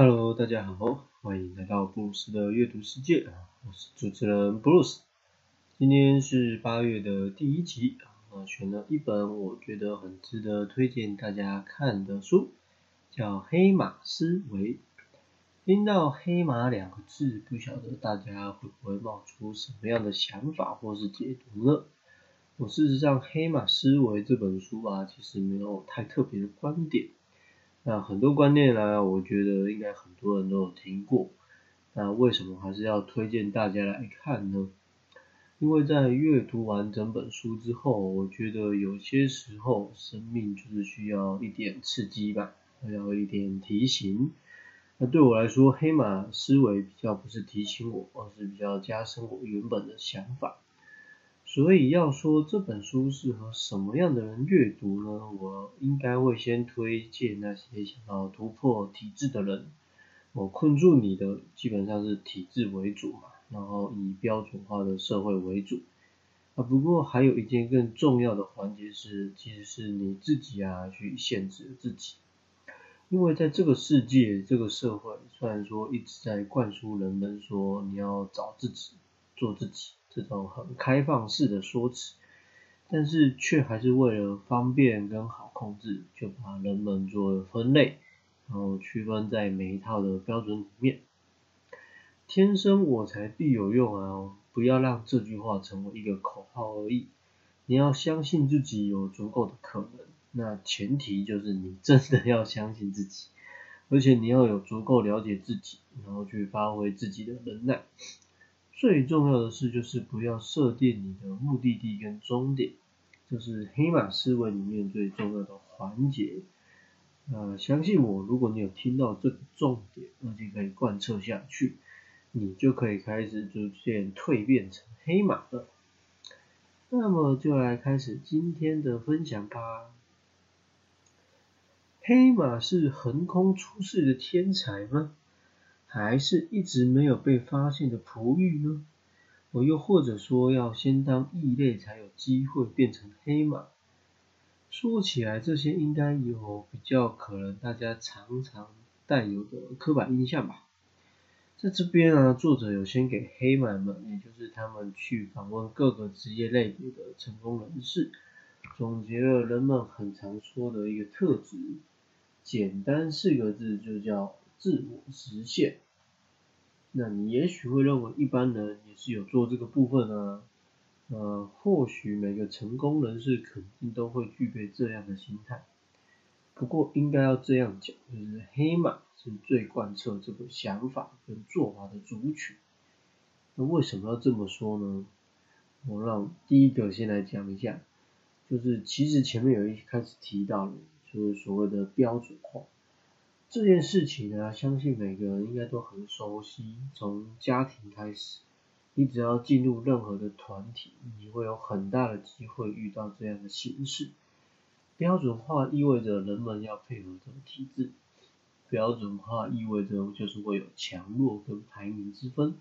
Hello，大家好，欢迎来到布鲁斯的阅读世界啊，我是主持人布鲁斯。今天是八月的第一集啊，选了一本我觉得很值得推荐大家看的书，叫《黑马思维》。听到“黑马”两个字，不晓得大家会不会冒出什么样的想法或是解读呢？我事实上，《黑马思维》这本书啊，其实没有太特别的观点。那很多观念呢，我觉得应该很多人都有听过。那为什么还是要推荐大家来看呢？因为在阅读完整本书之后，我觉得有些时候生命就是需要一点刺激吧，还要一点提醒。那对我来说，黑马思维比较不是提醒我，而是比较加深我原本的想法。所以要说这本书适合什么样的人阅读呢？我应该会先推荐那些想要突破体制的人。我困住你的基本上是体制为主嘛，然后以标准化的社会为主。啊，不过还有一件更重要的环节是，其实是你自己啊去限制自己。因为在这个世界、这个社会，虽然说一直在灌输人们说你要找自己、做自己。这种很开放式的说辞，但是却还是为了方便跟好控制，就把人们做了分类，然后区分在每一套的标准里面。天生我材必有用啊！不要让这句话成为一个口号而已。你要相信自己有足够的可能，那前提就是你真的要相信自己，而且你要有足够了解自己，然后去发挥自己的能耐。最重要的是，就是不要设定你的目的地跟终点，这是黑马思维里面最重要的环节。呃，相信我，如果你有听到这个重点，而且可以贯彻下去，你就可以开始逐渐蜕变成黑马了。那么就来开始今天的分享吧。黑马是横空出世的天才吗？还是一直没有被发现的璞玉呢？我又或者说，要先当异类才有机会变成黑马？说起来，这些应该有比较可能大家常常带有的刻板印象吧。在这边啊，作者有先给黑马们，也就是他们去访问各个职业类别的成功人士，总结了人们很常说的一个特质，简单四个字就叫。自我实现，那你也许会认为一般人也是有做这个部分啊，呃，或许每个成功人士肯定都会具备这样的心态。不过应该要这样讲，就是黑马是最贯彻这个想法跟做法的族群。那为什么要这么说呢？我让第一个先来讲一下，就是其实前面有一开始提到了，就是所谓的标准化。这件事情呢，相信每个人应该都很熟悉。从家庭开始，你只要进入任何的团体，你会有很大的机会遇到这样的形式。标准化意味着人们要配合这个体制，标准化意味着就是会有强弱跟排名之分。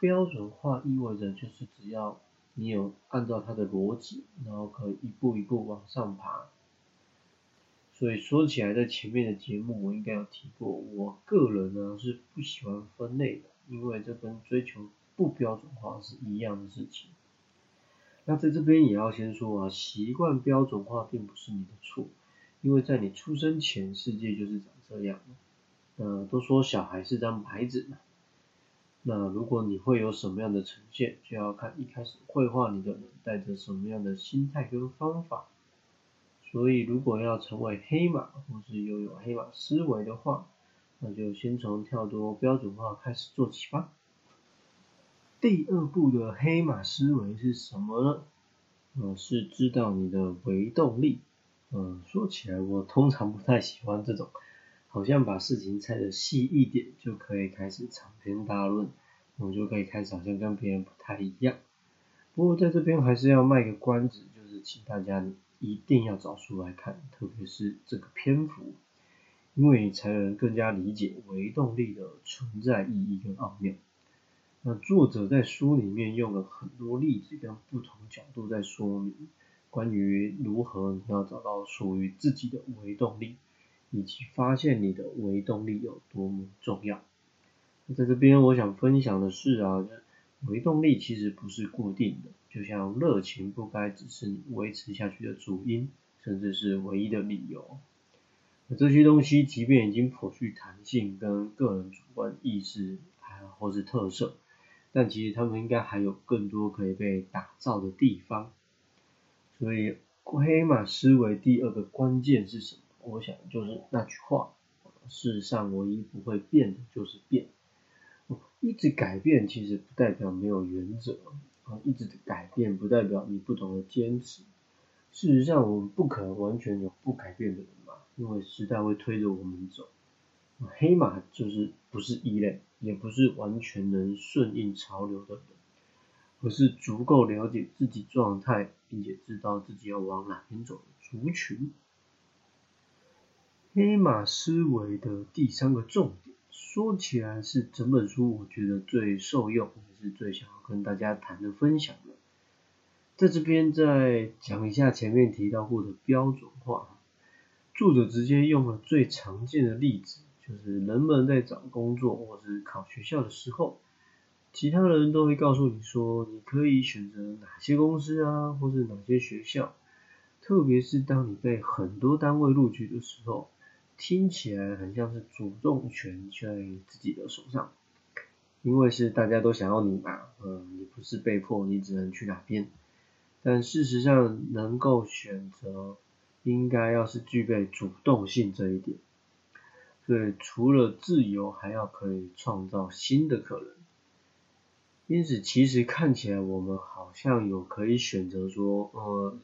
标准化意味着就是只要你有按照它的逻辑，然后可以一步一步往上爬。所以说起来，在前面的节目我应该有提过，我个人呢是不喜欢分类的，因为这跟追求不标准化是一样的事情。那在这边也要先说啊，习惯标准化并不是你的错，因为在你出生前，世界就是长这样的。呃，都说小孩是张白纸嘛，那如果你会有什么样的呈现，就要看一开始绘画你的人带着什么样的心态跟方法。所以，如果要成为黑马，或是拥有黑马思维的话，那就先从跳脱标准化开始做起吧。第二步的黑马思维是什么呢？呃，是知道你的维动力。嗯，说起来，我通常不太喜欢这种，好像把事情拆的细一点就可以开始长篇大论，我就可以开始好像跟别人不太一样。不过在这边还是要卖个关子，就是请大家。一定要找书来看，特别是这个篇幅，因为你才能更加理解微动力的存在意义跟奥妙。那作者在书里面用了很多例子跟不同角度在说明，关于如何你要找到属于自己的微动力，以及发现你的微动力有多么重要。在这边我想分享的是啊，微动力其实不是固定的，就像热情不该只是你维持下去的主因，甚至是唯一的理由。这些东西即便已经颇具弹性跟个人主观意识，还或是特色，但其实他们应该还有更多可以被打造的地方。所以黑马思维第二个关键是什么？我想就是那句话：世上唯一不会变的就是变。一直改变其实不代表没有原则，啊，一直的改变不代表你不懂得坚持。事实上，我们不可能完全有不改变的人嘛，因为时代会推着我们走。黑马就是不是异类，也不是完全能顺应潮流的人，而是足够了解自己状态，并且知道自己要往哪边走的族群。黑马思维的第三个重点。说起来是整本书我觉得最受用，也是最想要跟大家谈的分享的。在这边再讲一下前面提到过的标准化，作者直接用了最常见的例子，就是人们在找工作或是考学校的时候，其他人都会告诉你说，你可以选择哪些公司啊，或是哪些学校，特别是当你被很多单位录取的时候。听起来很像是主动权在自己的手上，因为是大家都想要你嘛，嗯，你不是被迫，你只能去哪边。但事实上，能够选择，应该要是具备主动性这一点。所以除了自由，还要可以创造新的可能。因此，其实看起来我们好像有可以选择说，呃，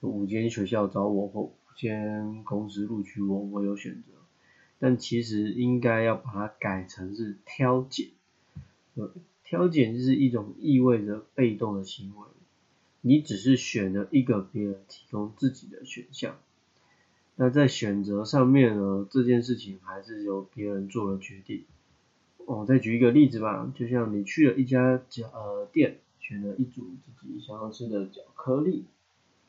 有五间学校找我或五。间公司录取我，我有选择，但其实应该要把它改成是挑拣。挑拣就是一种意味着被动的行为，你只是选了一个别人提供自己的选项。那在选择上面呢，这件事情还是由别人做了决定。我再举一个例子吧，就像你去了一家角呃店，选了一组自己想要吃的巧克力，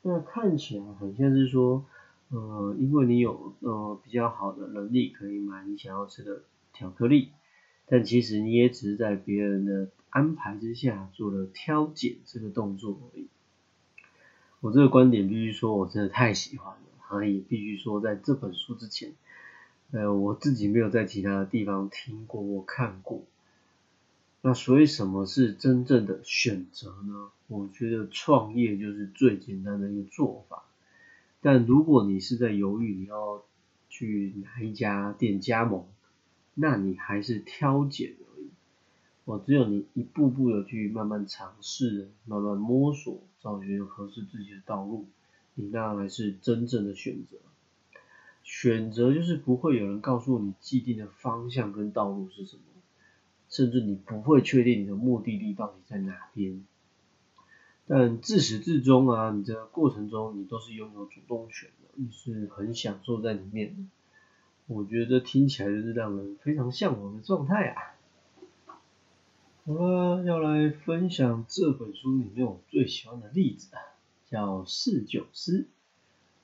那看起来很像是说。呃，因为你有呃比较好的能力，可以买你想要吃的巧克力，但其实你也只是在别人的安排之下做了挑拣这个动作而已。我这个观点必须说，我真的太喜欢了，啊，也必须说，在这本书之前，呃，我自己没有在其他的地方听过或看过。那所以什么是真正的选择呢？我觉得创业就是最简单的一个做法。但如果你是在犹豫你要去哪一家店加盟，那你还是挑拣而已。我只有你一步步的去慢慢尝试，慢慢摸索，找寻合适自己的道路，你那才是真正的选择。选择就是不会有人告诉你既定的方向跟道路是什么，甚至你不会确定你的目的地到底在哪边。但自始至终啊，你的过程中你都是拥有主动权的，你是很享受在里面的。我觉得听起来就是让人非常向往的状态啊。好了，要来分享这本书里面我最喜欢的例子啊，叫侍酒师。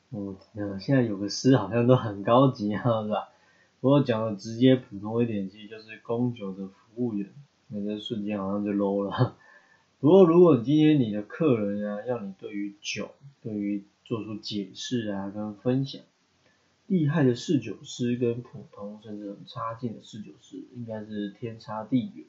哦，那现在有个师好像都很高级啊，是吧？不过讲的直接普通一点，其实就是供酒的服务员，那个瞬间好像就 low 了。不过，如果今天你的客人啊，要你对于酒，对于做出解释啊跟分享，厉害的侍酒师跟普通甚至很差劲的侍酒师，应该是天差地远。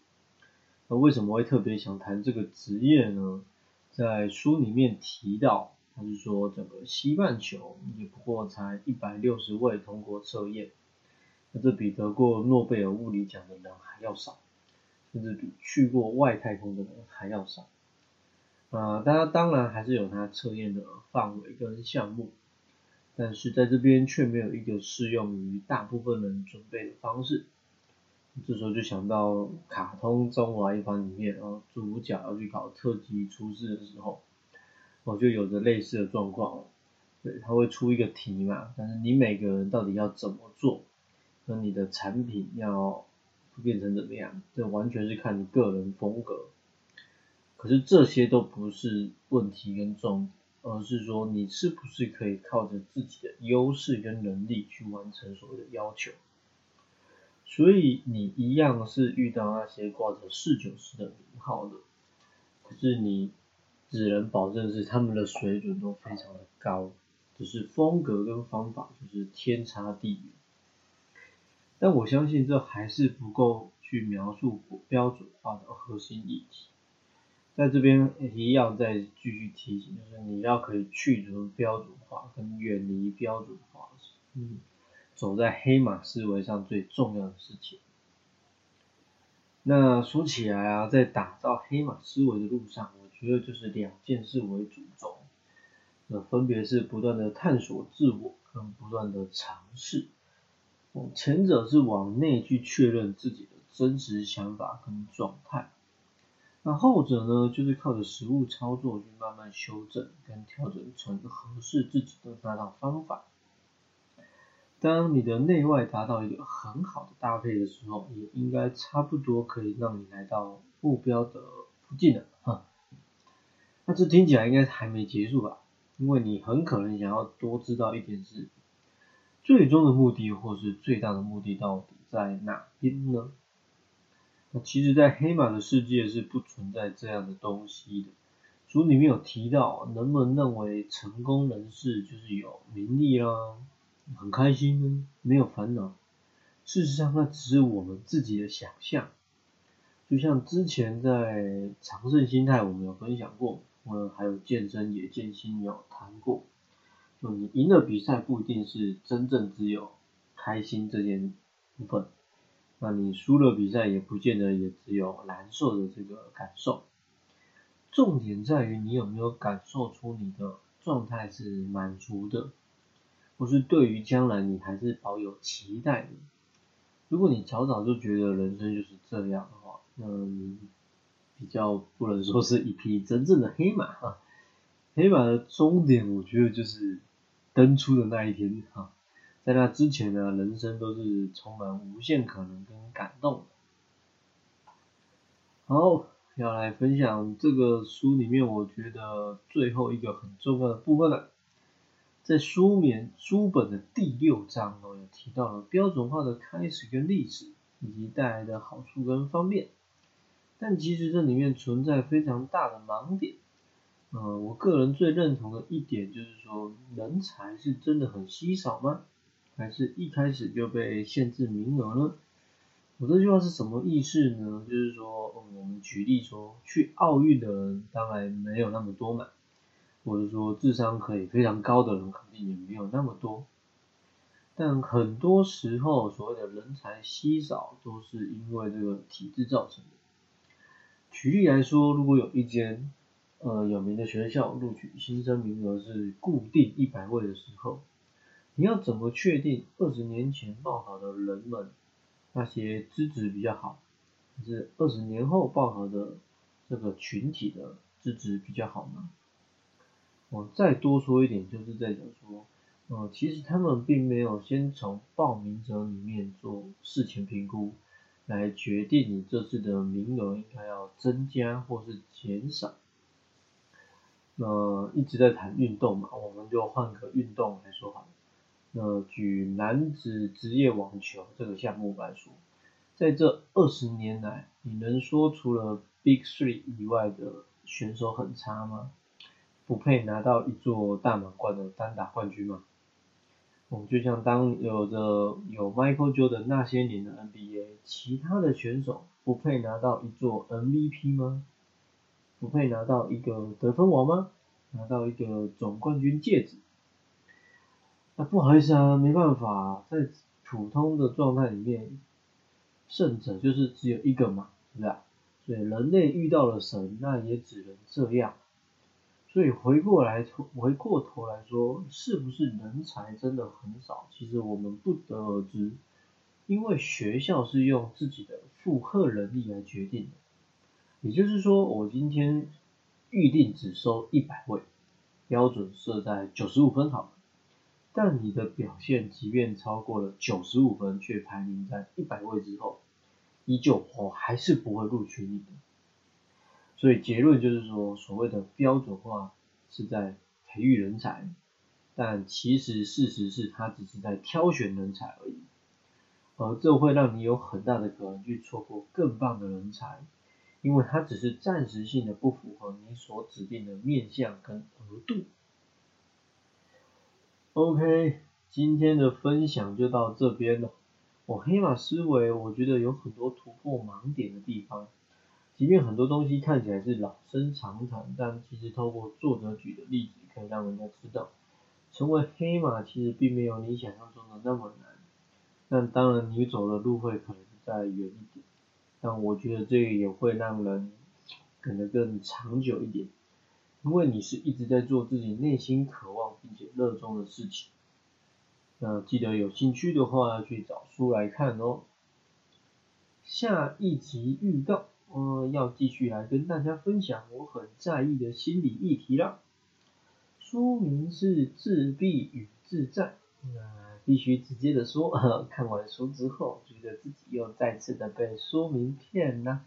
那为什么会特别想谈这个职业呢？在书里面提到，他是说整个西半球也不过才一百六十位通过测验，那这比得过诺贝尔物理奖的人还要少。甚至比去过外太空的人还要少。啊，大家当然还是有它测验的范围跟项目，但是在这边却没有一个适用于大部分人准备的方式。这时候就想到卡通《中华一番》里面，啊，主角要去考特级厨师的时候，我就有着类似的状况。对，他会出一个题嘛，但是你每个人到底要怎么做，跟你的产品要。变成怎么样？这完全是看你个人风格。可是这些都不是问题跟重点，而是说你是不是可以靠着自己的优势跟能力去完成所谓的要求。所以你一样是遇到那些挂着侍酒师的名号的，可是你只能保证是他们的水准都非常的高，只是风格跟方法就是天差地远。但我相信这还是不够去描述标准化的核心议题。在这边一样再继续提醒，就是你要可以去除标准化跟远离标准化，嗯，走在黑马思维上最重要的事情。那说起来啊，在打造黑马思维的路上，我觉得就是两件事为主轴，那分别是不断的探索自我跟不断的尝试。前者是往内去确认自己的真实想法跟状态。那后者呢，就是靠着实物操作去慢慢修正跟调整成合适自己的那套方法。当你的内外达到一个很好的搭配的时候，也应该差不多可以让你来到目标的附近了哈。那这听起来应该还没结束吧？因为你很可能想要多知道一点是，最终的目的或是最大的目的到底在哪边呢？那其实，在黑马的世界是不存在这样的东西的。书里面有提到，人们认为成功人士就是有名利啦，很开心呢，没有烦恼？事实上，那只是我们自己的想象。就像之前在长胜心态，我们有分享过，呃，还有健身也健心有谈过。就你赢了比赛，不一定是真正只有开心这件部分。那你输了比赛也不见得也只有难受的这个感受，重点在于你有没有感受出你的状态是满足的，或是对于将来你还是保有期待的。如果你早早就觉得人生就是这样的话，那你比较不能说是一匹真正的黑马啊。黑马的终点，我觉得就是登出的那一天哈。在那之前呢，人生都是充满无限可能跟感动的。好，要来分享这个书里面，我觉得最后一个很重要的部分了。在书面书本的第六章哦，有提到了标准化的开始跟历史，以及带来的好处跟方便。但其实这里面存在非常大的盲点。嗯，我个人最认同的一点就是说，人才是真的很稀少吗？还是一开始就被限制名额呢？我这句话是什么意思呢？就是说，嗯我们举例说，去奥运的人当然没有那么多嘛，或者说智商可以非常高的人肯定也没有那么多。但很多时候，所谓的人才稀少，都是因为这个体制造成的。举例来说，如果有一间呃有名的学校录取新生名额是固定一百位的时候，你要怎么确定二十年前报考的人们那些资质比较好，还是二十年后报考的这个群体的资质比较好呢？我再多说一点，就是在讲说，呃，其实他们并没有先从报名者里面做事前评估，来决定你这次的名额应该要增加或是减少。那一直在谈运动嘛，我们就换个运动来说好了。那举男子职业网球这个项目来说，在这二十年来，你能说除了 Big Three 以外的选手很差吗？不配拿到一座大满贯的单打冠军吗？我们，就像当有着有 Michael Jordan 那些年的 NBA，其他的选手不配拿到一座 MVP 吗？不配拿到一个得分王吗？拿到一个总冠军戒指？那不好意思啊，没办法，在普通的状态里面，胜者就是只有一个嘛，是不是？所以人类遇到了神，那也只能这样。所以回过来，回过头来说，是不是人才真的很少？其实我们不得而知，因为学校是用自己的负荷能力来决定的。也就是说，我今天预定只收一百位，标准设在九十五分好了。但你的表现即便超过了九十五分，却排名在一百位之后，依旧我还是不会录取你的。所以结论就是说，所谓的标准化是在培育人才，但其实事实是他只是在挑选人才而已，而这会让你有很大的可能去错过更棒的人才，因为他只是暂时性的不符合你所指定的面向跟额度。OK，今天的分享就到这边了。我黑马思维，我觉得有很多突破盲点的地方。即便很多东西看起来是老生常谈，但其实透过作者举的例子，可以让人家知道，成为黑马其实并没有你想象中的那么难。但当然，你走的路会可能再远一点，但我觉得这个也会让人可能更长久一点，因为你是一直在做自己内心渴望并且热衷的事情。那记得有兴趣的话要去找书来看哦。下一集预告。呃，要继续来跟大家分享我很在意的心理议题啦。书名是自闭与自在，那必须直接的说，看完书之后，觉得自己又再次的被书名骗了。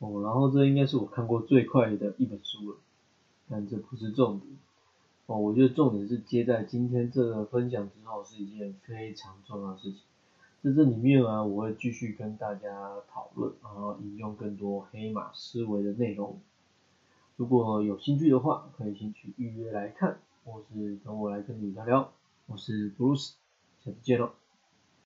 哦，然后这应该是我看过最快的一本书了，但这不是重点。哦，我觉得重点是接在今天这个分享之后，是一件非常重要的事情。在这里面啊，我会继续跟大家讨论，然后引用更多黑马思维的内容。如果有兴趣的话，可以先去预约来看，或是等我来跟你聊聊。我是 Bruce，下次见喽。